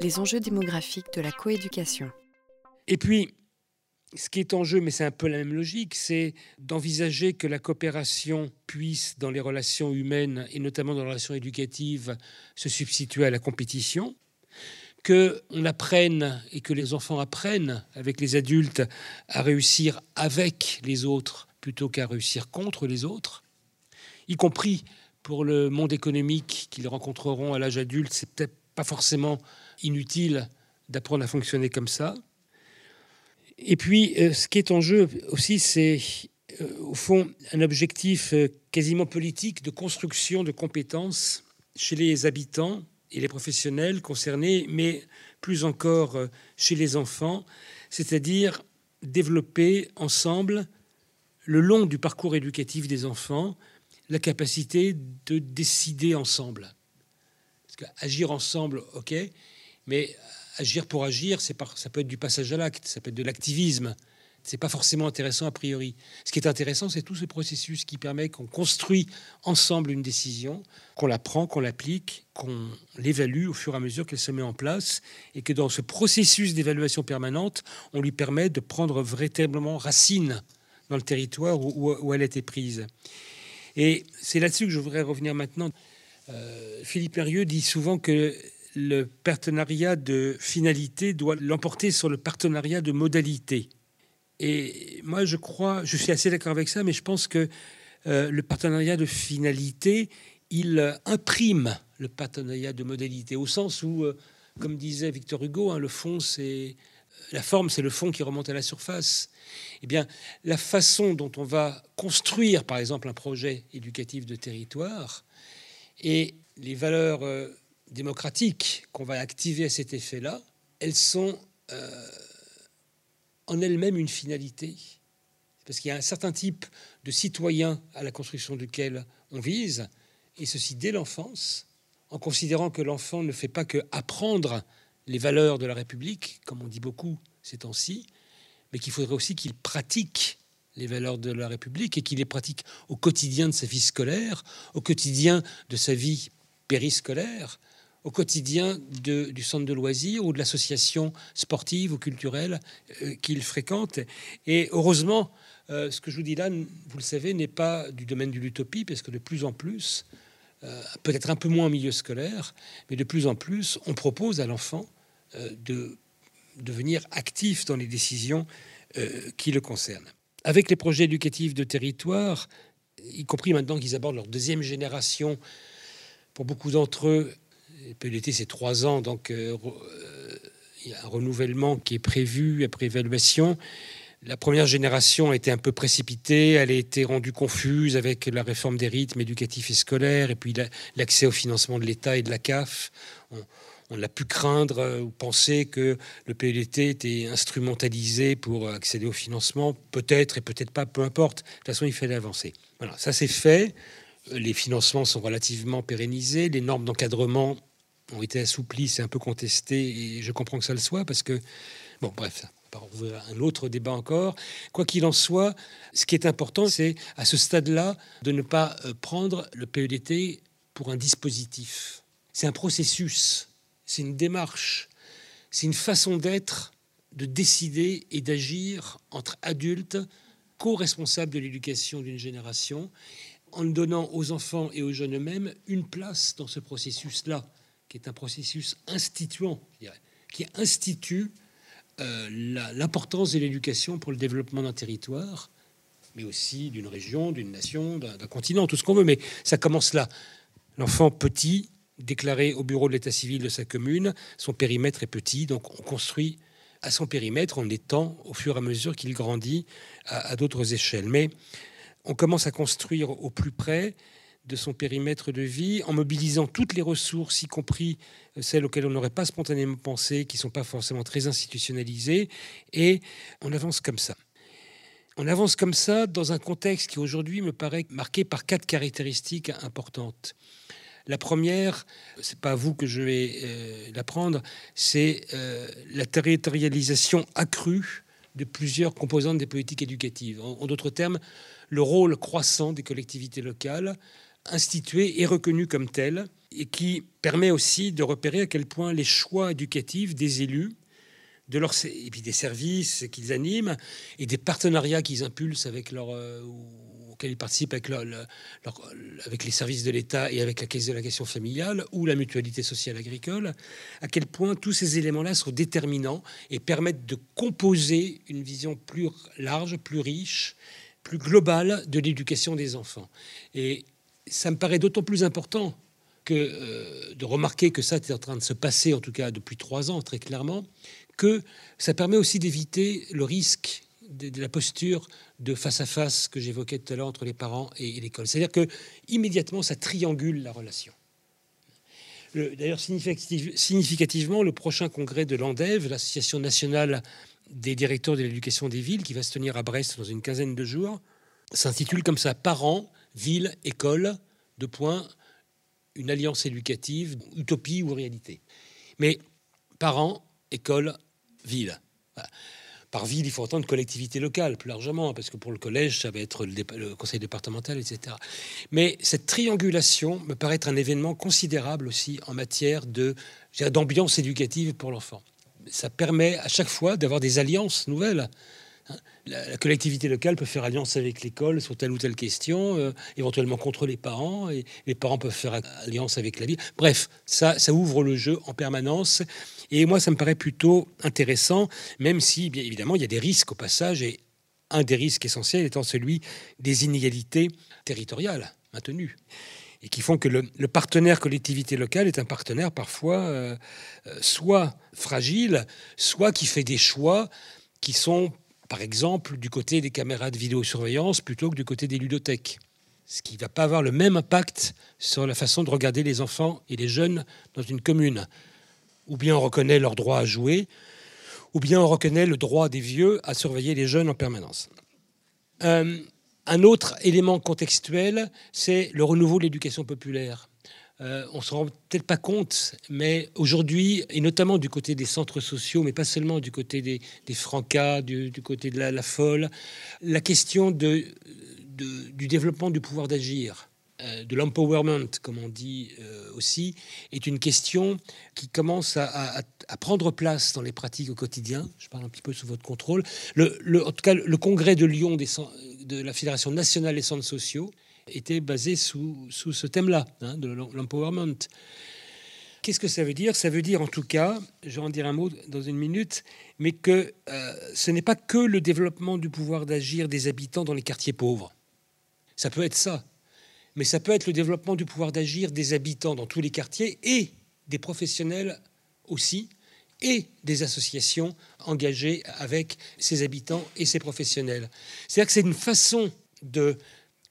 Les enjeux démographiques de la coéducation. Et puis, ce qui est en jeu, mais c'est un peu la même logique, c'est d'envisager que la coopération puisse, dans les relations humaines et notamment dans les relations éducatives, se substituer à la compétition, qu'on apprenne et que les enfants apprennent avec les adultes à réussir avec les autres plutôt qu'à réussir contre les autres, y compris pour le monde économique qu'ils rencontreront à l'âge adulte, c'est peut-être pas forcément inutile d'apprendre à fonctionner comme ça. Et puis, euh, ce qui est en jeu aussi, c'est euh, au fond un objectif euh, quasiment politique de construction de compétences chez les habitants et les professionnels concernés, mais plus encore chez les enfants, c'est-à-dire développer ensemble, le long du parcours éducatif des enfants, la capacité de décider ensemble. Parce qu'agir ensemble, ok, mais agir pour agir, ça peut être du passage à l'acte, ça peut être de l'activisme. C'est pas forcément intéressant a priori. Ce qui est intéressant, c'est tout ce processus qui permet qu'on construit ensemble une décision, qu'on la prend, qu'on l'applique, qu'on l'évalue au fur et à mesure qu'elle se met en place, et que dans ce processus d'évaluation permanente, on lui permet de prendre véritablement racine dans le territoire où, elle a été prise. Et c'est là-dessus que je voudrais revenir maintenant. Euh, Philippe Herrieux dit souvent que le partenariat de finalité doit l'emporter sur le partenariat de modalité. Et moi, je crois, je suis assez d'accord avec ça, mais je pense que euh, le partenariat de finalité, il imprime le partenariat de modalité, au sens où, euh, comme disait Victor Hugo, hein, le fond, c'est la forme, c'est le fond qui remonte à la surface. Eh bien, la façon dont on va construire, par exemple, un projet éducatif de territoire et les valeurs euh, démocratiques qu'on va activer à cet effet-là, elles sont euh, en elles-mêmes une finalité. Parce qu'il y a un certain type de citoyen à la construction duquel on vise, et ceci dès l'enfance, en considérant que l'enfant ne fait pas que apprendre les valeurs de la République, comme on dit beaucoup ces temps-ci, mais qu'il faudrait aussi qu'il pratique les valeurs de la République et qu'il les pratique au quotidien de sa vie scolaire, au quotidien de sa vie périscolaire, au quotidien du centre de loisirs ou de l'association sportive ou culturelle euh, qu'il fréquente. Et heureusement, euh, ce que je vous dis là, vous le savez, n'est pas du domaine de l'utopie, parce que de plus en plus, euh, peut-être un peu moins en milieu scolaire, mais de plus en plus, on propose à l'enfant de devenir actif dans les décisions qui le concernent. Avec les projets éducatifs de territoire, y compris maintenant qu'ils abordent leur deuxième génération, pour beaucoup d'entre eux, PLT, c'est trois ans, donc euh, euh, il y a un renouvellement qui est prévu après évaluation. La première génération a été un peu précipitée, elle a été rendue confuse avec la réforme des rythmes éducatifs et scolaires, et puis l'accès au financement de l'État et de la CAF. A pu craindre euh, ou penser que le PLT était instrumentalisé pour accéder au financement, peut-être et peut-être pas, peu importe. De toute façon, il fallait avancer. Voilà, ça c'est fait. Les financements sont relativement pérennisés, les normes d'encadrement ont été assouplis, c'est un peu contesté, et je comprends que ça le soit, parce que, bon, bref, on ouvrir un autre débat encore. Quoi qu'il en soit, ce qui est important, c'est à ce stade-là de ne pas euh, prendre le PEDT pour un dispositif. C'est un processus, c'est une démarche, c'est une façon d'être, de décider et d'agir entre adultes, co-responsables de l'éducation d'une génération, en donnant aux enfants et aux jeunes eux-mêmes une place dans ce processus-là qui est un processus instituant, qui institue euh, l'importance de l'éducation pour le développement d'un territoire, mais aussi d'une région, d'une nation, d'un continent, tout ce qu'on veut. Mais ça commence là. L'enfant petit, déclaré au bureau de l'état civil de sa commune, son périmètre est petit, donc on construit à son périmètre en étant, au fur et à mesure qu'il grandit, à, à d'autres échelles. Mais on commence à construire au plus près de son périmètre de vie, en mobilisant toutes les ressources, y compris euh, celles auxquelles on n'aurait pas spontanément pensé, qui ne sont pas forcément très institutionnalisées, et on avance comme ça. On avance comme ça dans un contexte qui aujourd'hui me paraît marqué par quatre caractéristiques importantes. La première, c'est pas à vous que je vais euh, l'apprendre, c'est euh, la territorialisation accrue de plusieurs composantes des politiques éducatives. en d'autres termes, le rôle croissant des collectivités locales instituée et reconnue comme telle, et qui permet aussi de repérer à quel point les choix éducatifs des élus de leurs, et puis des services qu'ils animent et des partenariats qu'ils impulsent avec leur, euh, auxquels ils participent avec, les services de l'État et avec la caisse de la question familiale ou la mutualité sociale agricole, à quel point tous ces éléments-là sont déterminants et permettent de composer une vision plus large, plus riche, plus globale de l'éducation des enfants. Et ça me paraît d'autant plus important que euh, de remarquer que ça est en train de se passer, en tout cas depuis trois ans, très clairement, que ça permet aussi d'éviter le risque de, la posture de face à face que j'évoquais tout à l'heure entre les parents et, l'école. C'est-à-dire que immédiatement, ça triangule la relation. D'ailleurs, significativement, le prochain congrès de l'ANDEV, l'Association nationale des directeurs de l'éducation des villes, qui va se tenir à Brest dans une quinzaine de jours, s'intitule comme ça Parents, ville, école, de points, une alliance éducative, utopie ou réalité. Mais parents, école, ville. Par ville, il faut entendre collectivité locale plus largement, parce que pour le collège, ça va être le, conseil départemental, etc. Mais cette triangulation me paraît être un événement considérable aussi en matière d'ambiance éducative pour l'enfant. Ça permet à chaque fois d'avoir des alliances nouvelles la, collectivité locale peut faire alliance avec l'école sur telle ou telle question, euh, éventuellement contre les parents, et les parents peuvent faire alliance avec la ville. Bref, ça, ça ouvre le jeu en permanence. Et moi, ça me paraît plutôt intéressant, même si, bien évidemment, il y a des risques au passage, et un des risques essentiels étant celui des inégalités territoriales maintenues et qui font que le, partenaire collectivité locale est un partenaire parfois euh, euh, soit fragile, soit qui fait des choix qui sont par exemple, du côté des caméras de vidéosurveillance plutôt que du côté des ludothèques. Ce qui ne va pas avoir le même impact sur la façon de regarder les enfants et les jeunes dans une commune. Ou bien on reconnaît leur droit à jouer, ou bien on reconnaît le droit des vieux à surveiller les jeunes en permanence. Euh, un autre élément contextuel, c'est le renouveau de l'éducation populaire. Euh, on ne se rend peut-être pas compte, mais aujourd'hui, et notamment du côté des centres sociaux, mais pas seulement du côté des, francas, du, côté de la, folle, la question du développement du pouvoir d'agir, euh, de l'empowerment, comme on dit euh, aussi, est une question qui commence à, prendre place dans les pratiques au quotidien. Je parle un petit peu sous votre contrôle. Le, en tout cas, le congrès de Lyon de la Fédération nationale des centres sociaux était basé sous, sous ce thème-là, hein, de l'empowerment. Qu'est-ce que ça veut dire? Ça veut dire en tout cas, je vais en dire un mot dans une minute, mais que euh, ce n'est pas que le développement du pouvoir d'agir des habitants dans les quartiers pauvres. Ça peut être ça, mais ça peut être le développement du pouvoir d'agir des habitants dans tous les quartiers et des professionnels aussi, et des associations engagées avec ces habitants et ces professionnels. C'est-à-dire que c'est une façon de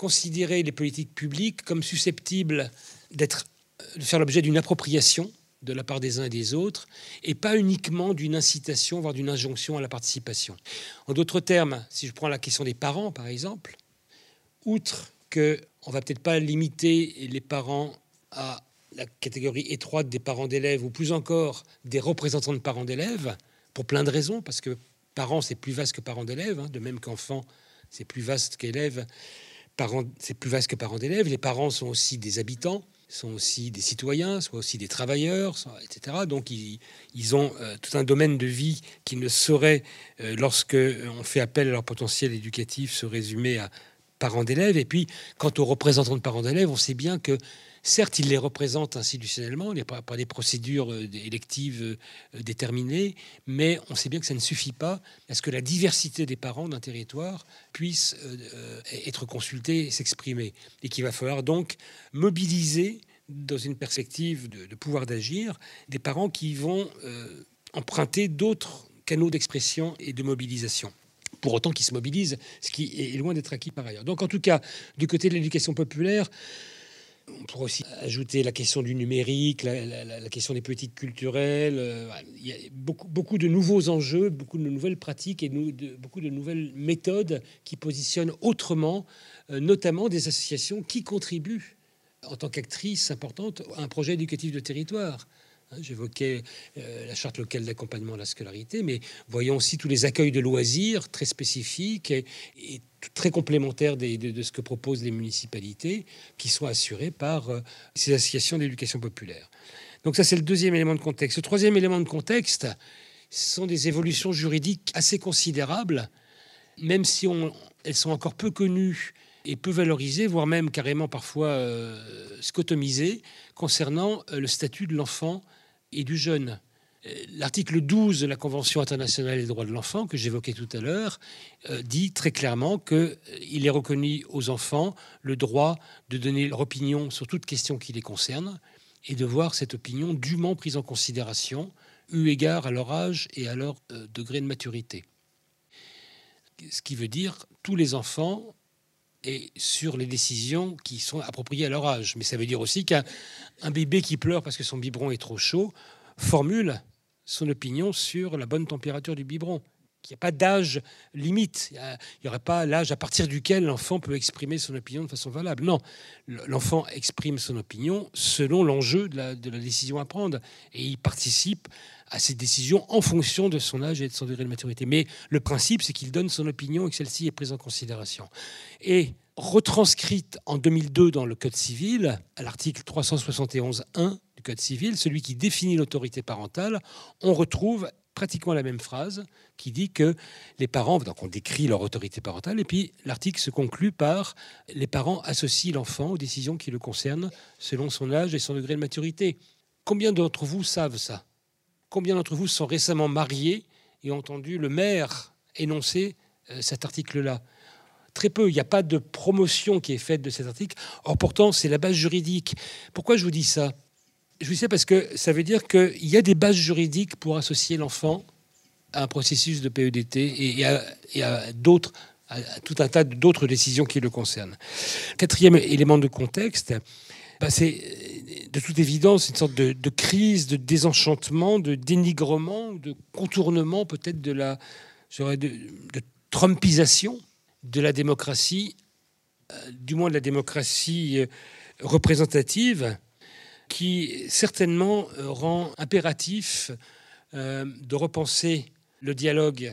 considérer les politiques publiques comme susceptibles d'être, de faire l'objet d'une appropriation de la part des uns et des autres, et pas uniquement d'une incitation, voire d'une injonction à la participation. En d'autres termes, si je prends la question des parents, par exemple, outre que on va peut-être pas limiter les parents à la catégorie étroite des parents d'élèves, ou plus encore des représentants de parents d'élèves, pour plein de raisons, parce que parents, c'est plus vaste que parents d'élèves, hein, de même qu'enfants, c'est plus vaste qu'élèves c'est plus vaste que parents d'élèves. Les parents sont aussi des habitants, sont aussi des citoyens, sont aussi des travailleurs, etc. Donc ils, ont euh, tout un domaine de vie qui ne saurait, euh, lorsque on fait appel à leur potentiel éducatif, se résumer à parents d'élèves. Et puis, quant aux représentants de parents d'élèves, on sait bien que Certes, il les représente institutionnellement, il n'y a pas, des procédures euh, électives euh, déterminées, mais on sait bien que ça ne suffit pas à ce que la diversité des parents d'un territoire puisse euh, être consultée et s'exprimer. Et qu'il va falloir donc mobiliser, dans une perspective de, pouvoir d'agir, des parents qui vont emprunter d'autres canaux d'expression et de mobilisation pour autant qu'ils se mobilisent, ce qui est loin d'être acquis par ailleurs. Donc en tout cas, du côté de l'éducation populaire, on pourrait aussi ajouter la question du numérique, la, question des politiques culturelles. Euh, il y a beaucoup, de nouveaux enjeux, beaucoup de nouvelles pratiques et beaucoup de nouvelles méthodes qui positionnent autrement, euh, notamment des associations qui contribuent en tant qu'actrices importantes à un projet éducatif de territoire. Hein, j'évoquais euh, la charte locale d'accompagnement à la scolarité, mais voyons aussi tous les accueils de loisirs très spécifiques et, très complémentaires de, ce que proposent les municipalités, qui sont assurés par euh, ces associations d'éducation populaire. Donc ça, c'est le deuxième élément de contexte. Le troisième élément de contexte, ce sont des évolutions juridiques assez considérables, même si elles sont encore peu connues et peu valorisées, voire même carrément parfois euh, scotomisées, concernant le statut de l'enfant et du jeune. Euh, l'article 12 de la Convention internationale des droits de l'enfant, que j'évoquais tout à l'heure, euh, dit très clairement qu'il euh, est reconnu aux enfants le droit de donner leur opinion sur toute question qui les concerne et de voir cette opinion dûment prise en considération, eu égard à leur âge et à leur degré de maturité. Ce qui veut dire tous les enfants et sur les décisions qui sont appropriées à leur âge. Mais ça veut dire aussi qu'un bébé qui pleure parce que son biberon est trop chaud formule son opinion sur la bonne température du biberon. Il n'y a pas d'âge limite. Il n'y aurait pas l'âge à partir duquel l'enfant peut exprimer son opinion de façon valable. Non, l'enfant exprime son opinion selon l'enjeu de la, de la décision à prendre. Et il participe à cette décision en fonction de son âge et de son degré de maturité. Mais le principe, c'est qu'il donne son opinion et que celle-ci est prise en considération. Et retranscrite en 2002 dans le Code civil, à l'article 371.1 du Code civil, celui qui définit l'autorité parentale, on retrouve pratiquement la même phrase qui dit que les parents, donc on décrit leur autorité parentale, et puis l'article se conclut par les parents associent l'enfant aux décisions qui le concernent selon son âge et son degré de maturité. Combien d'entre vous savent ça? Combien d'entre vous sont récemment mariés et ont entendu le maire énoncer euh, cet article-là? Très peu. Il n'y a pas de promotion qui est faite de cet article. Or, pourtant, c'est la base juridique. Pourquoi je vous dis ça? Ça parce que ça veut dire qu'il y a des bases juridiques pour associer l'enfant à un processus de PEDT et à, d'autres, à tout un tas d'autres décisions qui le concernent. Quatrième élément de contexte, bah, c'est de toute évidence une sorte de, crise, de désenchantement, de dénigrement, de contournement peut-être de la de, de trumpisation de la démocratie, euh, du moins de la démocratie euh, représentative, qui certainement euh, rend impératif de repenser le dialogue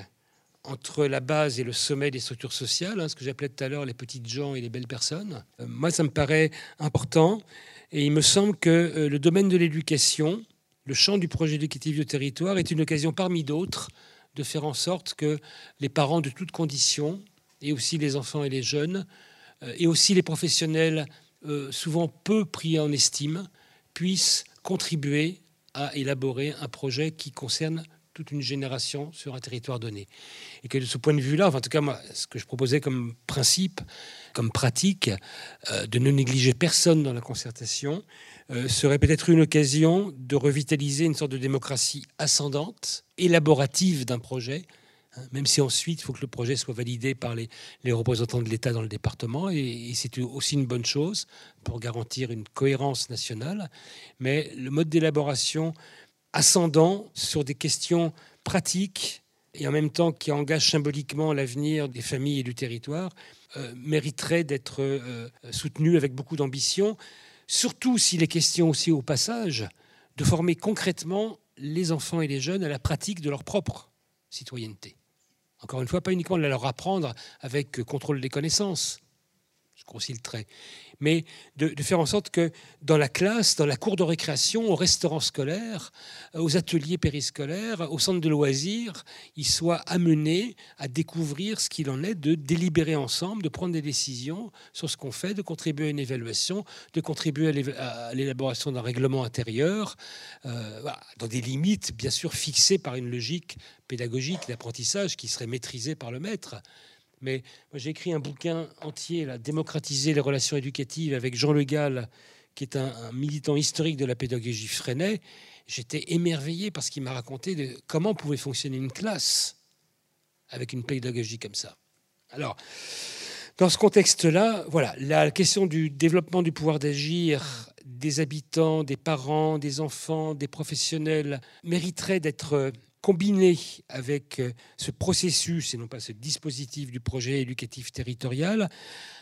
entre la base et le sommet des structures sociales, hein, ce que j'appelais tout à l'heure les petites gens et les belles personnes. Euh, moi, ça me paraît important et il me semble que euh, le domaine de l'éducation, le champ du projet éducatif du territoire est une occasion parmi d'autres de faire en sorte que les parents de toutes conditions, et aussi les enfants et les jeunes, euh, et aussi les professionnels souvent peu pris en estime, puissent contribuer à élaborer un projet qui concerne toute une génération sur un territoire donné. Et que de ce point de vue-là, en tout cas, moi, ce que je proposais comme principe, comme pratique, euh, de ne négliger personne dans la concertation, euh, serait peut-être une occasion de revitaliser une sorte de démocratie ascendante, élaborative d'un projet, même si ensuite il faut que le projet soit validé par les, représentants de l'État dans le département, et, c'est aussi une bonne chose pour garantir une cohérence nationale. Mais le mode d'élaboration ascendant sur des questions pratiques et en même temps qui engagent symboliquement l'avenir des familles et du territoire, euh, mériterait d'être euh, soutenu avec beaucoup d'ambition, surtout s'il est question aussi au passage de former concrètement les enfants et les jeunes à la pratique de leur propre citoyenneté. Encore une fois, pas uniquement de leur apprendre avec contrôle des connaissances, je grossis mais de, faire en sorte que dans la classe, dans la cour de récréation, au restaurant scolaire, euh, aux ateliers périscolaires, au centre de loisirs, ils soient amenés à découvrir ce qu'il en est de délibérer ensemble, de prendre des décisions sur ce qu'on fait, de contribuer à une évaluation, de contribuer à l'élaboration d'un règlement intérieur, euh, dans des limites bien sûr fixées par une logique pédagogique d'apprentissage qui serait maîtrisée par le maître. Mais j'ai écrit un bouquin entier, là, Démocratiser les relations éducatives, avec Jean Le Gall, qui est un, militant historique de la pédagogie Freinet. J'étais émerveillé parce qu'il m'a raconté comment pouvait fonctionner une classe avec une pédagogie comme ça. Alors, dans ce contexte-là, voilà, la question du développement du pouvoir d'agir des habitants, des parents, des enfants, des professionnels mériterait d'être combiné avec euh, ce processus, et non pas ce dispositif du projet éducatif territorial,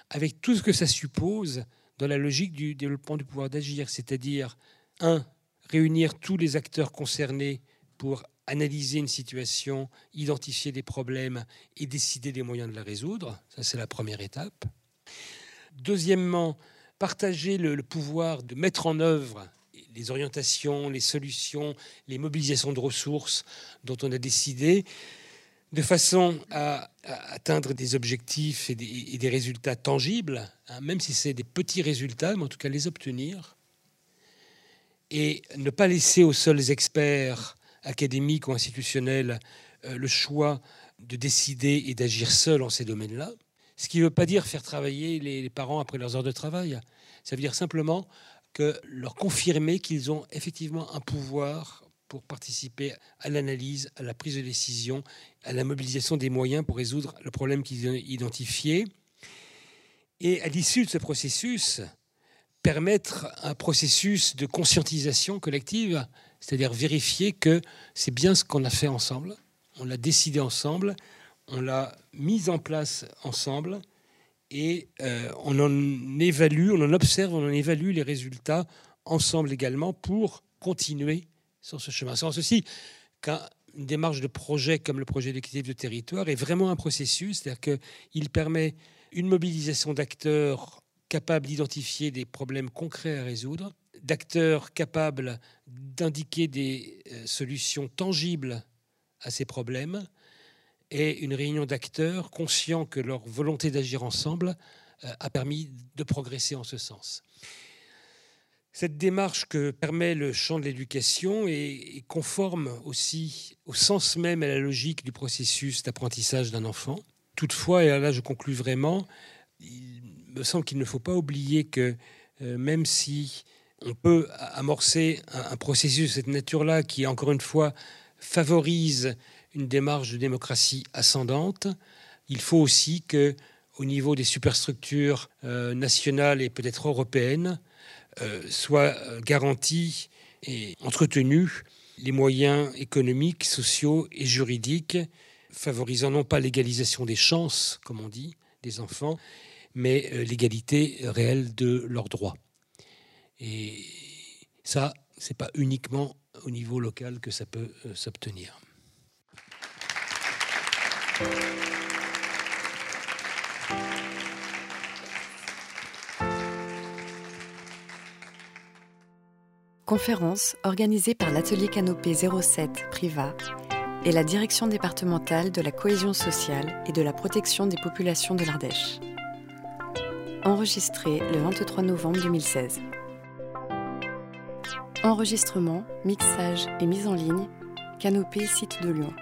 avec tout ce que ça suppose dans la logique du développement du pouvoir d'agir, c'est-à-dire, un, réunir tous les acteurs concernés pour analyser une situation, identifier des problèmes et décider des moyens de la résoudre. Ça, c'est la première étape. Deuxièmement, partager le, pouvoir de mettre en œuvre les orientations, les solutions, les mobilisations de ressources dont on a décidé, de façon à, atteindre des objectifs et des, résultats tangibles, hein, même si c'est des petits résultats, mais en tout cas les obtenir, et ne pas laisser aux seuls experts académiques ou institutionnels euh, le choix de décider et d'agir seuls en ces domaines-là. Ce qui ne veut pas dire faire travailler les, parents après leurs heures de travail. Ça veut dire simplement que leur confirmer qu'ils ont effectivement un pouvoir pour participer à l'analyse, à la prise de décision, à la mobilisation des moyens pour résoudre le problème qu'ils ont identifié. Et à l'issue de ce processus, permettre un processus de conscientisation collective, c'est-à-dire vérifier que c'est bien ce qu'on a fait ensemble, on l'a décidé ensemble, on l'a mise en place ensemble et euh, on en évalue, on en observe, on en évalue les résultats ensemble également pour continuer sur ce chemin. C'est ceci qu'une démarche de projet comme le projet d'équité de territoire est vraiment un processus, c'est-à-dire qu'il permet une mobilisation d'acteurs capables d'identifier des problèmes concrets à résoudre, d'acteurs capables d'indiquer des euh, solutions tangibles à ces problèmes, et une réunion d'acteurs conscients que leur volonté d'agir ensemble euh, a permis de progresser en ce sens. Cette démarche que permet le champ de l'éducation est, conforme aussi au sens même et à la logique du processus d'apprentissage d'un enfant. Toutefois, et là je conclus vraiment, il me semble qu'il ne faut pas oublier que euh, même si on peut amorcer un, un processus de cette nature-là qui, encore une fois, favorise une démarche de démocratie ascendante. Il faut aussi que, au niveau des superstructures euh, nationales et peut-être européennes, euh, soient euh, garantis et entretenus les moyens économiques, sociaux et juridiques favorisant non pas l'égalisation des chances, comme on dit, des enfants, mais l'égalité réelle de leurs droits. Et ça, c'est pas uniquement au niveau local que ça peut s'obtenir. Conférence organisée par l'atelier Canopé 07 Priva et la direction départementale de la cohésion sociale et de la protection des populations de l'Ardèche. Enregistré le 23 novembre 2016. Enregistrement, mixage et mise en ligne, Canopé site de Lyon.